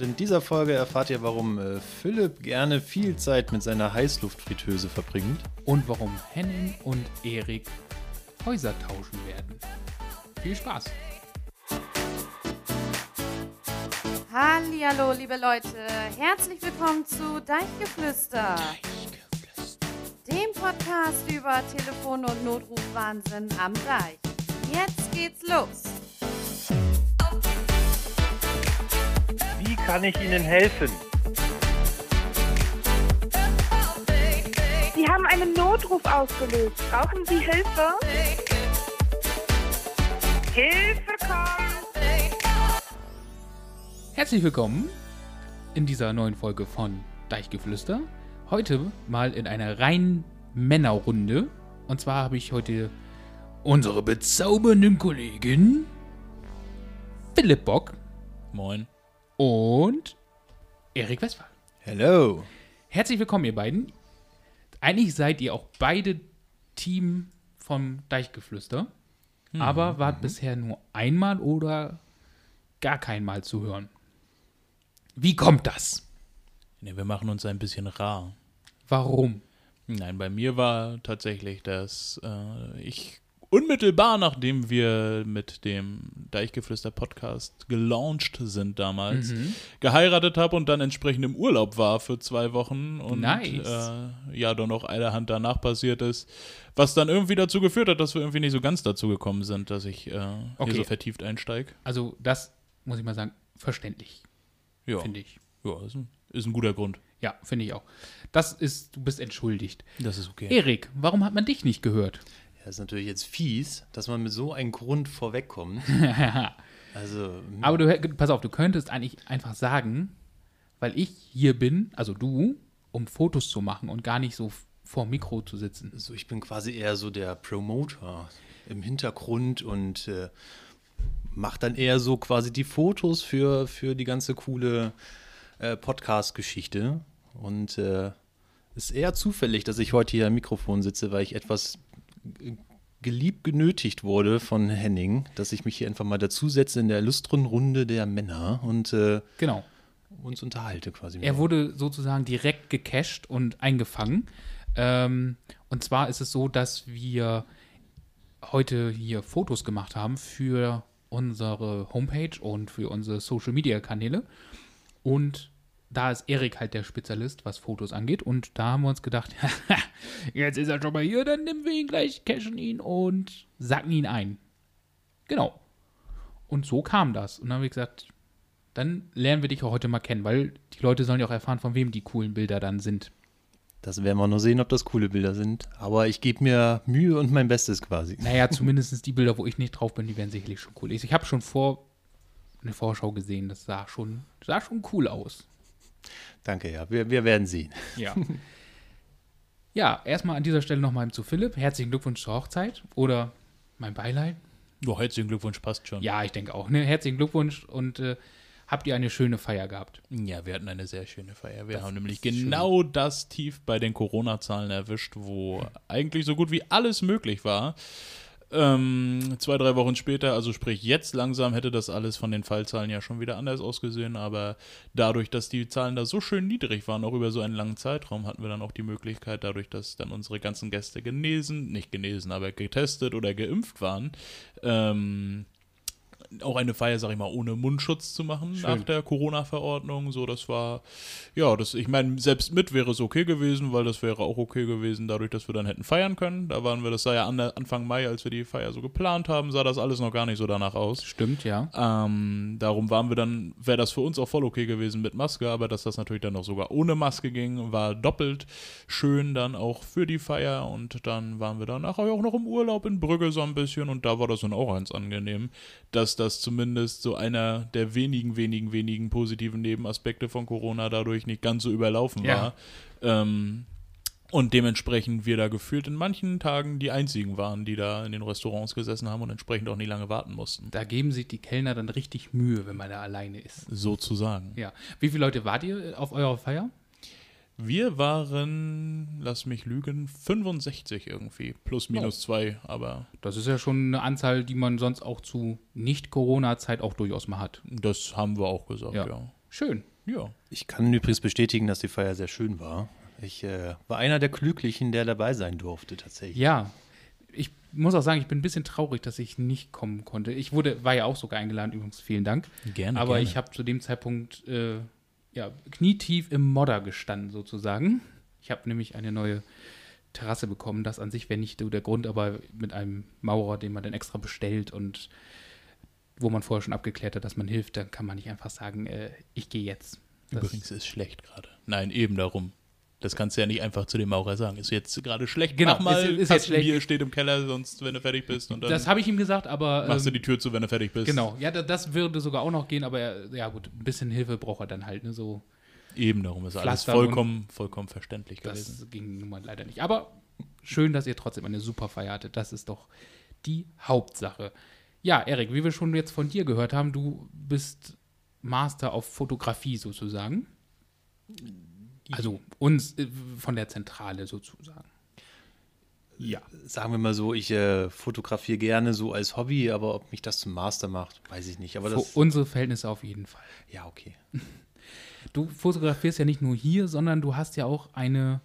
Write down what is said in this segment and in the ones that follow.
In dieser Folge erfahrt ihr, warum äh, Philipp gerne viel Zeit mit seiner Heißluftfritteuse verbringt. und warum Henning und Erik Häuser tauschen werden. Viel Spaß! Hallihallo, liebe Leute. Herzlich willkommen zu Deichgeflüster. Dem Podcast über Telefon- und Notrufwahnsinn am Deich. Jetzt geht's los. Kann ich Ihnen helfen? Sie haben einen Notruf ausgelöst. Brauchen Sie Hilfe? Hilfe kommt! Herzlich willkommen in dieser neuen Folge von Deichgeflüster. Heute mal in einer reinen Männerrunde. Und zwar habe ich heute unsere bezaubernden Kollegen Philipp Bock Moin. Und Erik Westphal. Hello. Herzlich willkommen, ihr beiden. Eigentlich seid ihr auch beide Team vom Deichgeflüster, aber wart bisher nur einmal oder gar keinmal zu hören. Wie kommt das? Ne, wir machen uns ein bisschen rar. Warum? Nein, bei mir war tatsächlich, dass äh, ich unmittelbar nachdem wir mit dem Deichgeflüster-Podcast gelauncht sind damals, geheiratet habe und dann entsprechend im Urlaub war für zwei Wochen und Nice. äh, ja, dann noch allerhand danach passiert ist, was dann irgendwie dazu geführt hat, dass wir irgendwie nicht so ganz dazu gekommen sind, dass ich äh, Okay. hier so vertieft einsteige. Also, das muss ich mal sagen, verständlich, Ja, finde ich. ja ist, ein, ist ein guter Grund. Ja, finde ich auch. Das ist, du bist entschuldigt. Das ist okay. Erik, warum hat man dich nicht gehört? Ja, ist natürlich jetzt fies, dass man mit so einem Grund vorwegkommt. Also, Aber du, pass auf, du könntest eigentlich einfach sagen, weil ich hier bin, also du, um Fotos zu machen und gar nicht so vor Mikro zu sitzen. so, ich bin quasi eher so der Promoter im Hintergrund und äh, mache dann eher so quasi die Fotos für, für die ganze coole äh, Podcast-Geschichte. Und äh, ist eher zufällig, dass ich heute hier am Mikrofon sitze, weil ich etwas g- geliebt genötigt wurde von Henning, dass ich mich hier einfach mal dazusetze in der illustren Runde der Männer und äh, Genau. uns unterhalte quasi. Er wurde sozusagen direkt gecached und eingefangen. Ähm, und zwar ist es so, dass wir heute hier Fotos gemacht haben für unsere Homepage und für unsere Social Media Kanäle. Und da ist Erik halt der Spezialist, was Fotos angeht. Und da haben wir uns gedacht, jetzt ist er schon mal hier, dann nehmen wir ihn gleich, cashen ihn und sacken ihn ein. Genau. Und so kam das. Und dann haben wir gesagt, dann lernen wir dich auch heute mal kennen, weil die Leute sollen ja auch erfahren, von wem die coolen Bilder dann sind. Das werden wir noch sehen, ob das coole Bilder sind. Aber ich gebe mir Mühe und mein Bestes quasi. Naja, zumindest die Bilder, wo ich nicht drauf bin, die werden sicherlich schon cool. Ich, ich habe schon vor eine Vorschau gesehen, das sah schon, sah schon cool aus. Danke, ja. Wir, wir werden sehen. Ja. ja, erstmal an dieser Stelle nochmal zu Philipp. Herzlichen Glückwunsch zur Hochzeit oder mein Beileid. Oh, herzlichen Glückwunsch, passt schon. Ja, ich denke auch. Ne? Herzlichen Glückwunsch und äh, habt ihr eine schöne Feier gehabt? Ja, wir hatten eine sehr schöne Feier. Wir Das haben nämlich ist schön. genau das Tief bei den Corona-Zahlen erwischt, wo eigentlich so gut wie alles möglich war. Ähm, zwei, drei Wochen später, also sprich jetzt langsam, hätte das alles von den Fallzahlen ja schon wieder anders ausgesehen, aber dadurch, dass die Zahlen da so schön niedrig waren, auch über so einen langen Zeitraum, hatten wir dann auch die Möglichkeit, dadurch, dass dann unsere ganzen Gäste genesen, nicht genesen, aber getestet oder geimpft waren, ähm, auch eine Feier, sag ich mal, ohne Mundschutz zu machen Schön. nach der Corona-Verordnung. So, das war, ja, das, ich meine, selbst mit wäre es okay gewesen, weil das wäre auch okay gewesen, dadurch, dass wir dann hätten feiern können. Da waren wir, das sah ja an, Anfang Mai, als wir die Feier so geplant haben, sah das alles noch gar nicht so danach aus. Stimmt, ja. Ähm, darum waren wir dann, wäre das für uns auch voll okay gewesen mit Maske, aber dass das natürlich dann noch sogar ohne Maske ging, war doppelt schön dann auch für die Feier und dann waren wir dann nachher auch noch im Urlaub in Brügge so ein bisschen und da war das dann auch ganz angenehm, dass das zumindest so einer der wenigen, wenigen, wenigen positiven Nebenaspekte von Corona dadurch nicht ganz so überlaufen Ja. war. Ähm, und dementsprechend wir da gefühlt in manchen Tagen die einzigen waren, die da in den Restaurants gesessen haben und entsprechend auch nicht lange warten mussten. Da geben sich die Kellner dann richtig Mühe, wenn man da alleine ist. Sozusagen. Ja. Wie viele Leute wart ihr auf eurer Feier? Wir waren, lass mich lügen, 65 irgendwie. Plus, minus zwei, aber Das ist ja schon eine Anzahl, die man sonst auch zu Nicht-Corona-Zeit auch durchaus mal hat. das haben wir auch gesagt, Ja. ja. Schön. Ja. Ich kann übrigens bestätigen, dass die Feier sehr schön war. Ich äh, war einer der Glücklichen, der dabei sein durfte, tatsächlich. Ja. Ich muss auch sagen, ich bin ein bisschen traurig, dass ich nicht kommen konnte. Ich wurde, war ja auch sogar eingeladen, übrigens, vielen Dank. Gerne. Aber gerne. ich habe zu dem Zeitpunkt äh, ja, knietief im Modder gestanden, sozusagen. Ich habe nämlich eine neue Terrasse bekommen. Das an sich wäre nicht der Grund, aber mit einem Maurer, den man dann extra bestellt und wo man vorher schon abgeklärt hat, dass man hilft, dann kann man nicht einfach sagen, äh, ich gehe jetzt. Das- Übrigens ist schlecht gerade. Nein, eben darum. Das kannst du ja nicht einfach zu dem Maurer sagen. Ist jetzt gerade schlecht. Genau, Mach mal, ist- ist jetzt schlecht. Bier steht im Keller, sonst, wenn du fertig bist. Und dann Das habe ich ihm gesagt, aber. machst du ähm, die Tür zu, wenn du fertig bist. Genau, ja, da- das würde sogar auch noch gehen, aber er- ja gut, ein bisschen Hilfe braucht er dann halt, ne, so. Eben darum ist alles vollkommen, vollkommen verständlich Das gewesen. ging nun mal leider nicht. Aber schön, dass ihr trotzdem eine super Feier hattet. Das ist doch die Hauptsache. Ja, Erik, wie wir schon jetzt von dir gehört haben, du bist Master auf Fotografie sozusagen. Also uns äh, von der Zentrale sozusagen. Ja. Sagen wir mal so, ich äh, fotografiere gerne so als Hobby, aber ob mich das zum Master macht, weiß ich nicht. Aber Für das, unsere Verhältnisse auf jeden Fall. ja, okay. Du fotografierst ja nicht nur hier, sondern du hast ja auch eine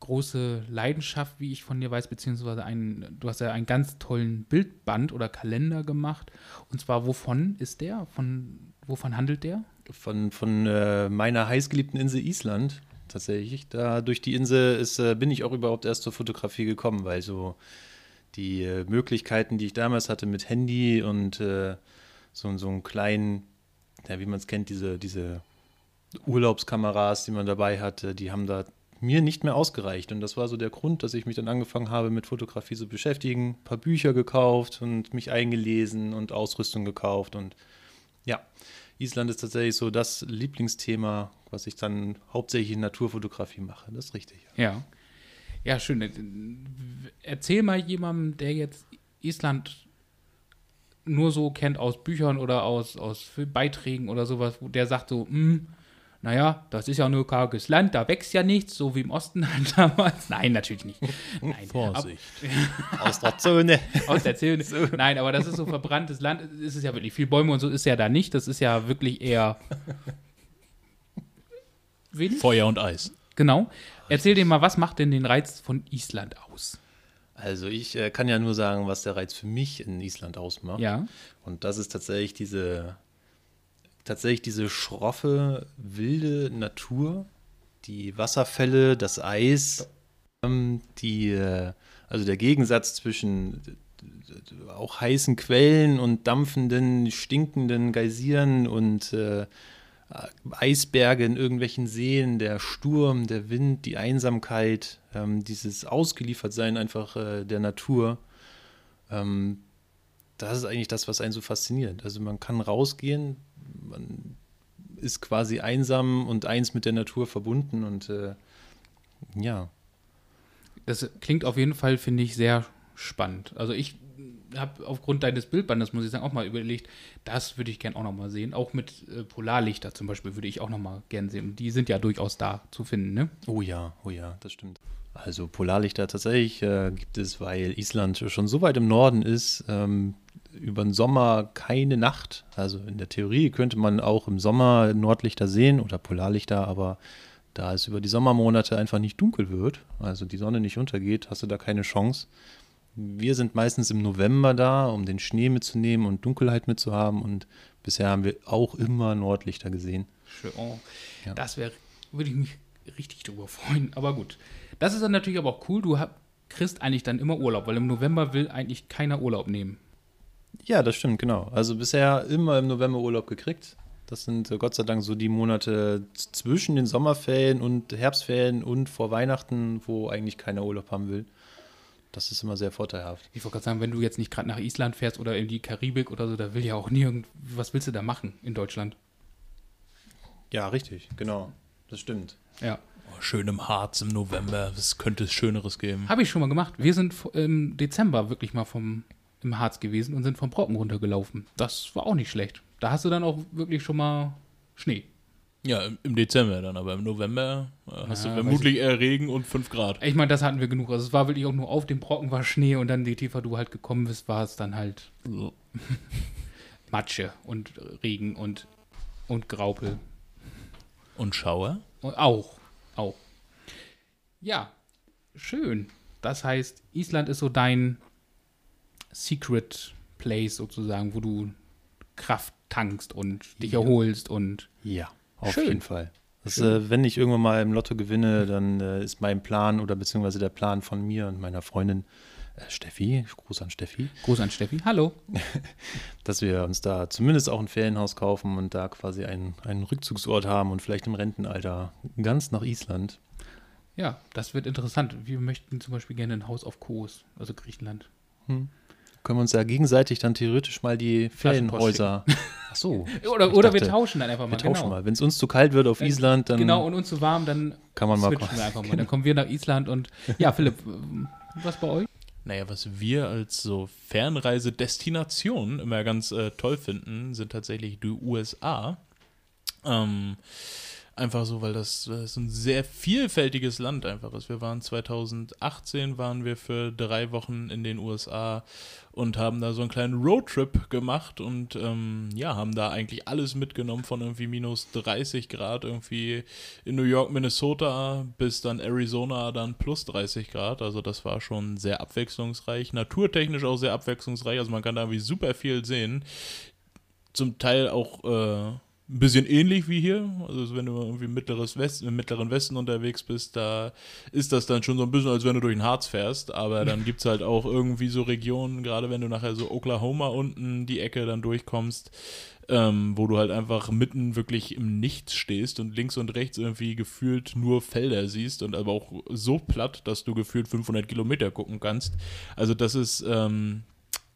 große Leidenschaft, wie ich von dir weiß, beziehungsweise einen, du hast ja einen ganz tollen Bildband oder Kalender gemacht. Und zwar, wovon ist der? Von, wovon handelt der? Von, von äh, meiner heißgeliebten Insel Island tatsächlich. Da durch die Insel ist, äh, bin ich auch überhaupt erst zur Fotografie gekommen, weil so die äh, Möglichkeiten, die ich damals hatte mit Handy und äh, so, so einen kleinen, ja, wie man es kennt, diese, diese Urlaubskameras, die man dabei hatte, die haben da mir nicht mehr ausgereicht. Und das war so der Grund, dass ich mich dann angefangen habe, mit Fotografie zu beschäftigen. Ein paar Bücher gekauft und mich eingelesen und Ausrüstung gekauft. Und ja, Island ist tatsächlich so das Lieblingsthema, was ich dann hauptsächlich in Naturfotografie mache. Das ist richtig. Ja. Ja, schön. Erzähl mal jemandem, der jetzt Island nur so kennt aus Büchern oder aus, aus Beiträgen oder sowas, der sagt so, hm, naja, das ist ja nur karges Land, da wächst ja nichts, so wie im Osten damals. Nein, natürlich nicht. Nein, Vorsicht. Aus der Zone. Ab, aus der Zähne. Nein, aber das ist so verbranntes Land. Es ist ja wirklich viel Bäume und so ist ja da nicht. Das ist ja wirklich eher wenig. Feuer und Eis. Genau. Erzähl dir mal, was macht denn den Reiz von Island aus? Also ich äh, kann ja nur sagen, was der Reiz für mich in Island ausmacht. Ja. Und das ist tatsächlich diese, tatsächlich diese schroffe, wilde Natur, die Wasserfälle, das Eis, ähm, die, äh, also der Gegensatz zwischen äh, auch heißen Quellen und dampfenden, stinkenden Geysiren und äh, Eisberge in irgendwelchen Seen, der Sturm, der Wind, die Einsamkeit, ähm, dieses Ausgeliefertsein einfach äh, der Natur. Ähm, das ist eigentlich das, was einen so fasziniert. Also man kann rausgehen, man ist quasi einsam und eins mit der Natur verbunden und äh, ja. Das klingt auf jeden Fall, finde ich, sehr spannend. Also ich habe aufgrund deines Bildbandes, muss ich sagen, auch mal überlegt, das würde ich gern auch noch mal sehen. Auch mit äh, Polarlichter zum Beispiel würde ich auch noch mal gern sehen. Und die sind ja durchaus da zu finden, ne? Oh ja, oh ja, das stimmt. Also Polarlichter tatsächlich äh, gibt es, weil Island schon so weit im Norden ist, ähm, über den Sommer keine Nacht. Also in der Theorie könnte man auch im Sommer Nordlichter sehen oder Polarlichter, aber da es über die Sommermonate einfach nicht dunkel wird, also die Sonne nicht untergeht, hast du da keine Chance. Wir sind meistens im November da, um den Schnee mitzunehmen und Dunkelheit mitzuhaben und bisher haben wir auch immer Nordlichter gesehen. Schön. Oh, Ja. Das wäre, würde ich mich richtig drüber freuen. Aber gut. Das ist dann natürlich aber auch cool. Du hab, kriegst eigentlich dann immer Urlaub, weil im November will eigentlich keiner Urlaub nehmen. Ja, das stimmt, genau. Also bisher immer im November Urlaub gekriegt. Das sind äh, Gott sei Dank so die Monate zwischen den Sommerferien und Herbstferien und vor Weihnachten, wo eigentlich keiner Urlaub haben will. Das ist immer sehr vorteilhaft. Ich wollte gerade sagen, wenn du jetzt nicht gerade nach Island fährst oder in die Karibik oder so, da will ja auch nirgend. Was willst du da machen in Deutschland? Ja, richtig, genau. Das stimmt. Ja. Oh, schön im Harz im November. Was könnte es Schöneres geben? Habe ich schon mal gemacht. Wir sind im Dezember wirklich mal vom, im Harz gewesen und sind vom Brocken runtergelaufen. Das war auch nicht schlecht. Da hast du dann auch wirklich schon mal Schnee. Ja, im- Dezember dann, aber im November äh, hast Ja, du vermutlich eher Regen und 5 Grad. Ich meine, das hatten wir genug. Also es war wirklich auch nur auf dem Brocken war Schnee und dann je tiefer du halt gekommen bist, war es dann halt Matsche und Regen und, und Graupel. Und Schauer? Und auch, auch. Ja, schön. Das heißt, Island ist so dein Secret Place sozusagen, wo du Kraft tankst und dich erholst und Ja, auf Schön. jeden Fall. Das, äh, wenn ich irgendwann mal im Lotto gewinne, dann äh, ist mein Plan oder beziehungsweise der Plan von mir und meiner Freundin äh, Steffi, Gruß an Steffi, Gruß an Steffi. Hallo. dass wir uns da zumindest auch ein Ferienhaus kaufen und da quasi einen, einen Rückzugsort haben und vielleicht im Rentenalter ganz nach Island. Ja, das wird interessant. Wir möchten zum Beispiel gerne ein Haus auf Kos, also Griechenland. Können wir uns ja gegenseitig dann theoretisch mal die Ferienhäuser. Ach so. Oder, Ich oder wir dachte, tauschen dann einfach mal. Wir tauschen genau. mal. Wenn es uns zu kalt wird auf Island, dann Genau, und uns zu warm, dann kann man mal switchen wir einfach mal. Dann kommen wir nach Island und ja, Philipp, ähm, was bei euch? Naja, was wir als so Fernreisedestination immer ganz äh, toll finden, sind tatsächlich die USA. Ähm, einfach so, weil das, das ein sehr vielfältiges Land einfach ist. Wir waren 2018, waren wir für drei Wochen in den USA und haben da so einen kleinen Roadtrip gemacht und ähm, ja, haben da eigentlich alles mitgenommen von irgendwie minus 30 Grad irgendwie in New York, Minnesota bis dann Arizona dann plus 30 Grad. Also das war schon sehr abwechslungsreich, naturtechnisch auch sehr abwechslungsreich. Also man kann da irgendwie super viel sehen. Zum Teil auch äh, ein bisschen ähnlich wie hier. Also wenn du irgendwie im, mittleres West, im mittleren Westen unterwegs bist, da ist das dann schon so ein bisschen, als wenn du durch den Harz fährst. Aber dann gibt es halt auch irgendwie so Regionen, gerade wenn du nachher so Oklahoma unten die Ecke dann durchkommst, ähm, wo du halt einfach mitten wirklich im Nichts stehst und links und rechts irgendwie gefühlt nur Felder siehst und aber auch so platt, dass du gefühlt 500 Kilometer gucken kannst. Also das ist... Ähm,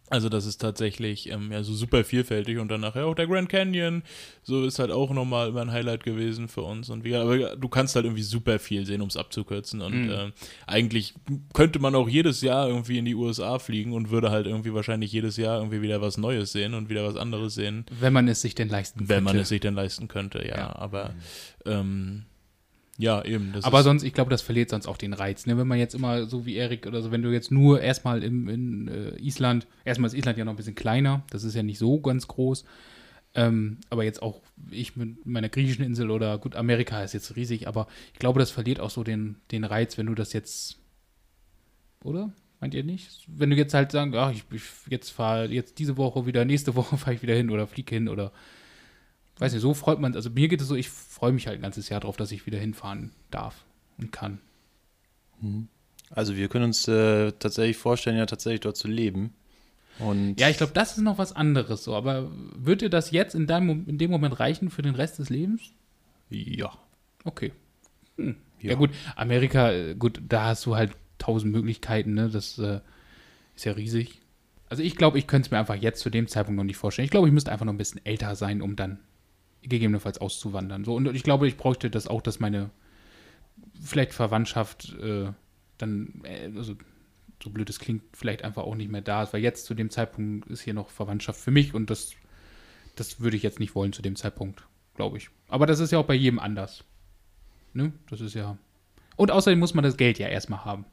also das ist tatsächlich ähm, ja so super vielfältig und dann nachher auch der Grand Canyon, so ist halt auch nochmal immer ein Highlight gewesen für uns und wie, aber du kannst halt irgendwie super viel sehen, um es abzukürzen und Mhm. ähm, eigentlich könnte man auch jedes Jahr irgendwie in die USA fliegen und würde halt irgendwie wahrscheinlich jedes Jahr irgendwie wieder was Neues sehen und wieder was anderes sehen, Wenn man es sich denn leisten wenn man könnte. es sich denn leisten könnte, ja, Ja. aber ähm, ja, eben. Aber sonst, ich glaube, das verliert sonst auch den Reiz. Ne? Wenn man jetzt immer so wie Erik oder so, wenn du jetzt nur erstmal im, in äh, Island, erstmal ist Island ja noch ein bisschen kleiner, das ist ja nicht so ganz groß. Ähm, aber jetzt auch ich mit meiner griechischen Insel oder gut, Amerika ist jetzt riesig, aber ich glaube, das verliert auch so den, den Reiz, wenn du das jetzt, oder? Meint ihr nicht? Wenn du jetzt halt sagst, ach, ich, ich jetzt fahre jetzt diese Woche wieder, nächste Woche fahre ich wieder hin oder fliege hin oder weiß nicht, so freut man, also mir geht es so, ich freue mich halt ein ganzes Jahr drauf, dass ich wieder hinfahren darf und kann. Also wir können uns äh, tatsächlich vorstellen, ja tatsächlich dort zu leben. Und Ja, ich glaube, das ist noch was anderes so, aber wird dir das jetzt in, deinem, in dem Moment reichen für den Rest des Lebens? ja. Okay. Hm. Ja. Ja. gut, Amerika, äh, gut, da hast du halt tausend Möglichkeiten, ne? Das äh, ist ja riesig. Also ich glaube, ich könnte es mir einfach jetzt zu dem Zeitpunkt noch nicht vorstellen. Ich glaube, ich müsste einfach noch ein bisschen älter sein, um dann gegebenenfalls auszuwandern. So, und ich glaube, ich bräuchte das auch, dass meine vielleicht Verwandtschaft äh, dann, äh, also so blöd es klingt, vielleicht einfach auch nicht mehr da ist, weil jetzt zu dem Zeitpunkt ist hier noch Verwandtschaft für mich und das, das würde ich jetzt nicht wollen zu dem Zeitpunkt, glaube ich. Aber das ist ja auch bei jedem anders. Ne? Das ist ja. Und außerdem muss man das Geld ja erstmal haben.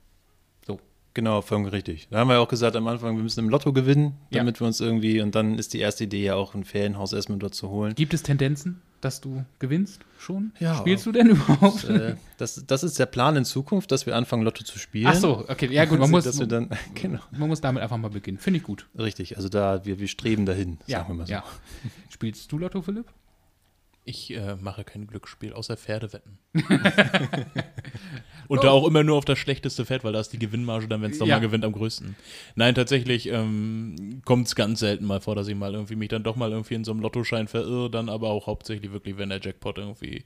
Genau, vollkommen richtig. Da haben wir auch gesagt am Anfang, wir müssen im Lotto gewinnen, Ja. damit wir uns irgendwie, und dann ist die erste Idee ja auch ein Ferienhaus erstmal dort zu holen. Gibt es Tendenzen, dass du gewinnst schon? Ja. Spielst du denn überhaupt? äh, das, das ist der Plan in Zukunft, dass wir anfangen, Lotto zu spielen. Ach so, okay. Ja, gut, man muss, dass wir dann, genau, man muss damit einfach mal beginnen. Finde ich gut. richtig. Also da, wir, wir streben dahin, Ja, sagen wir mal so. ja. Spielst du Lotto, Philipp? Ich äh, mache kein Glücksspiel, außer Pferdewetten. Und da auch immer nur auf das schlechteste Pferd, weil da ist die Gewinnmarge dann, wenn es Ja. nochmal gewinnt, am größten. Nein, tatsächlich ähm, kommt es ganz selten mal vor, dass ich mal irgendwie mich dann doch mal irgendwie in so einem Lottoschein verirre, dann aber auch hauptsächlich wirklich, wenn der Jackpot irgendwie,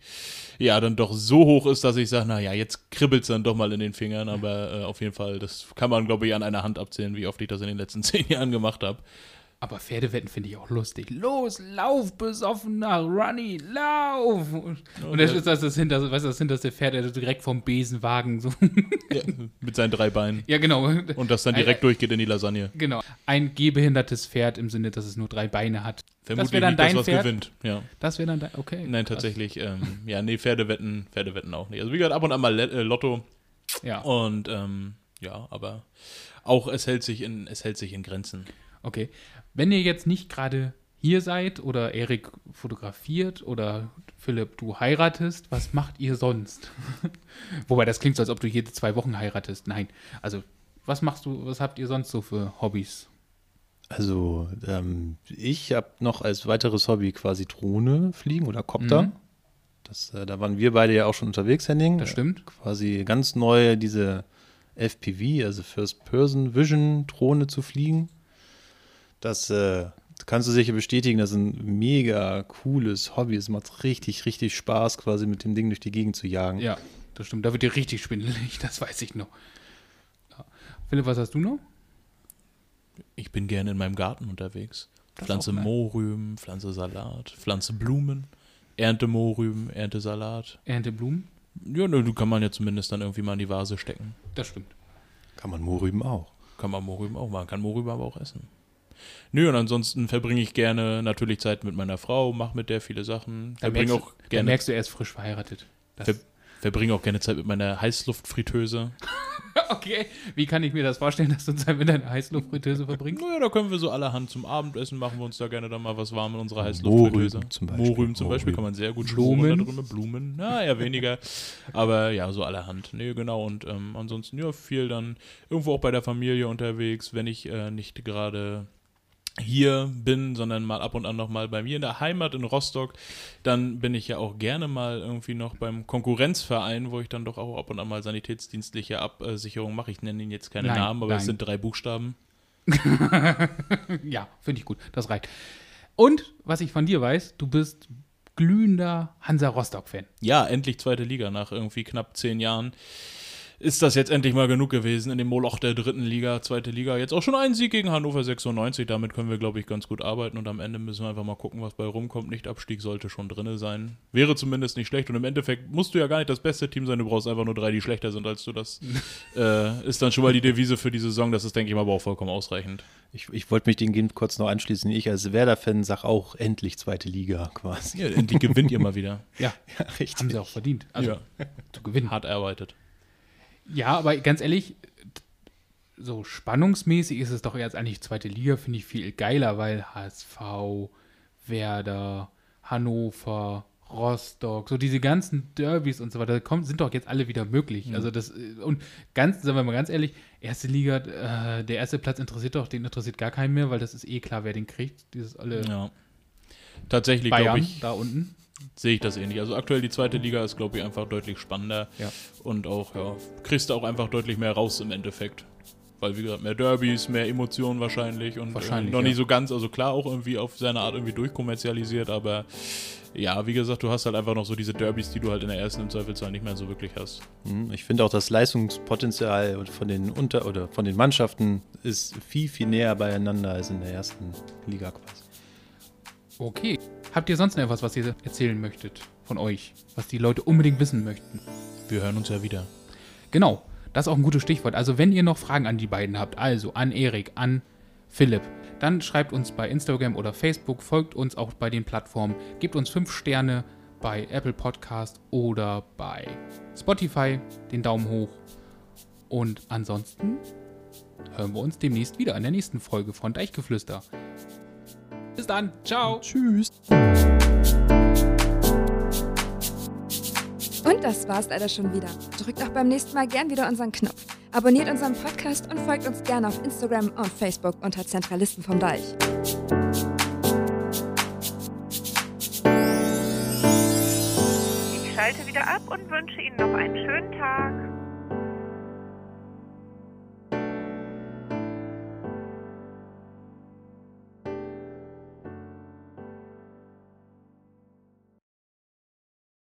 ja, dann doch so hoch ist, dass ich sage, naja, jetzt kribbelt es dann doch mal in den Fingern, aber äh, auf jeden Fall, das kann man, glaube ich, an einer Hand abzählen, wie oft ich das in den letzten zehn Jahren gemacht habe. Aber Pferdewetten finde ich auch lustig. Los, lauf, besoffener, Runny, lauf! Und, und das ist das, das hinter, weißt du, das hinterste Pferd, der so direkt vom Besenwagen so. Ja, mit seinen drei Beinen. ja, genau. Und das dann direkt durchgeht in die Lasagne. Genau. Ein gehbehindertes Pferd im Sinne, dass es nur drei Beine hat. Vermutlich wär dann nicht das, dein was Pferd? gewinnt. Ja. Das wäre dann dein. Okay. Nein, tatsächlich, ähm, ja, nee, Pferdewetten, Pferdewetten auch nicht. Also wie gesagt, ab und an mal äh, Lotto Ja. und ähm, ja, aber auch es hält sich in, es hält sich in Grenzen. Okay. Wenn ihr jetzt nicht gerade hier seid oder Erik fotografiert oder Philipp, du heiratest, was macht ihr sonst? Wobei das klingt so, als ob du jede zwei Wochen heiratest. Nein. Also, was machst du, was habt ihr sonst so für Hobbys? Also, ähm, ich habe noch als weiteres Hobby quasi Drohne fliegen oder Copter. Mhm. Das, äh, da waren wir beide ja auch schon unterwegs, Henning. Das stimmt. Äh, quasi ganz neu diese FPV, also First Person Vision Drohne zu fliegen. Das äh, kannst du sicher bestätigen, das ist ein mega cooles Hobby. Es macht richtig, richtig Spaß, quasi mit dem Ding durch die Gegend zu jagen. Ja, das stimmt. Da wird dir richtig schwindelig, das weiß ich noch. Ja. Philipp, was hast du noch? Ich bin gerne in meinem Garten unterwegs. Das Pflanze? Mohrrüben, pflanze Salat, pflanze Blumen, ernte Mohrrüben, ernte Salat. Ernte Blumen? Ja, ne, du kann man ja zumindest dann irgendwie mal in die Vase stecken. Das stimmt. Kann man Mohrrüben auch. Kann man Mohrrüben auch machen, kann Mohrrüben aber auch essen. Nö, und ansonsten verbringe ich gerne natürlich Zeit mit meiner Frau, mache mit der viele Sachen. Verbringe merkst, auch da gerne, merkst du, er ist frisch verheiratet. Ver verbringe auch gerne Zeit mit meiner Heißluftfritteuse. okay, wie kann ich mir das vorstellen, dass du Zeit mit deiner Heißluftfritteuse verbringst? Naja, da können wir so allerhand zum Abendessen machen wir uns da gerne dann mal was warm in unserer Heißluftfritteuse. Mohrrüben zum Beispiel. Mohrrüben zum Beispiel Mohrrüben. kann man sehr gut Blumen. drüber. Blumen, na, eher weniger. Aber ja, so allerhand. Nee, genau. Und ähm, ansonsten, ja, viel dann irgendwo auch bei der Familie unterwegs, wenn ich äh, nicht gerade hier bin, sondern mal ab und an noch mal bei mir in der Heimat in Rostock, dann bin ich ja auch gerne mal irgendwie noch beim Konkurrenzverein, wo ich dann doch auch ab und an mal sanitätsdienstliche Absicherung mache. Ich nenne ihn jetzt keine Nein, Namen, aber es nein. sind drei Buchstaben. ja, finde ich gut. Das reicht. Und was ich von dir weiß, du bist glühender Hansa Rostock-Fan. ja, endlich zweite Liga nach irgendwie knapp zehn Jahren. Ist das jetzt endlich mal genug gewesen in dem Moloch der dritten Liga, zweite Liga? Jetzt auch schon ein Sieg gegen Hannover 96. Damit können wir, glaube ich, ganz gut arbeiten und am Ende müssen wir einfach mal gucken, was bei rumkommt. Nicht Abstieg sollte schon drinne sein. Wäre zumindest nicht schlecht und im Endeffekt musst du ja gar nicht das beste Team sein. Du brauchst einfach nur drei, die schlechter sind als du. Das äh, ist dann schon mal die Devise für die Saison. Das ist, denke ich mal, aber auch vollkommen ausreichend. Ich, ich wollte mich den kurz noch anschließen. Ich als Werder-Fan sag auch endlich zweite Liga quasi. Ja, endlich gewinnt ihr mal wieder. Ja, Ja, richtig. haben sie auch verdient. Also Ja. zu gewinnen. Hart erarbeitet. Ja, aber ganz ehrlich, so spannungsmäßig ist es doch jetzt eigentlich zweite Liga, finde ich viel geiler, weil HSV, Werder, Hannover, Rostock, so diese ganzen Derbys und so weiter, kommen, sind doch jetzt alle wieder möglich. Also das, äh, und ganz, sagen wir mal ganz ehrlich, erste Liga, äh, der erste Platz interessiert doch, den interessiert gar keinen mehr, weil das ist eh klar, wer den kriegt. Dieses alle Ja. Tatsächlich, glaube Bayern ich, da unten. Sehe ich das ähnlich. Also aktuell die zweite Liga ist, glaube ich, einfach deutlich spannender. Ja. Und auch, ja, kriegst du auch einfach deutlich mehr raus im Endeffekt. Weil, wie gesagt, mehr Derbys, mehr Emotionen wahrscheinlich und Wahrscheinlich, äh, noch ja. nicht so ganz, also klar auch irgendwie auf seine Art irgendwie durchkommerzialisiert, aber ja, wie gesagt, du hast halt einfach noch so diese Derbys, die du halt in der ersten im Zweifelsfall nicht mehr so wirklich hast. Mhm, Ich finde auch das Leistungspotenzial von den Unter- oder von den Mannschaften ist viel, viel näher beieinander als in der ersten Liga quasi. Okay. Habt ihr sonst noch etwas, was ihr erzählen möchtet von euch, was die Leute unbedingt wissen möchten? Wir hören uns ja wieder. Genau, das ist auch ein gutes Stichwort. Also, wenn ihr noch Fragen an die beiden habt, also an Erik, an Philipp, dann schreibt uns bei Instagram oder Facebook, folgt uns auch bei den Plattformen, gebt uns 5 Sterne bei Apple Podcast oder bei Spotify, den Daumen hoch. Und ansonsten hören wir uns demnächst wieder in der nächsten Folge von Deichgeflüster. Bis dann, ciao. Tschüss. Und das war's leider schon wieder. Drückt auch beim nächsten Mal gern wieder unseren Knopf. Abonniert unseren Podcast und folgt uns gerne auf Instagram und Facebook unter Zentralisten vom Deich. Ich schalte wieder ab und wünsche Ihnen noch einen schönen Tag.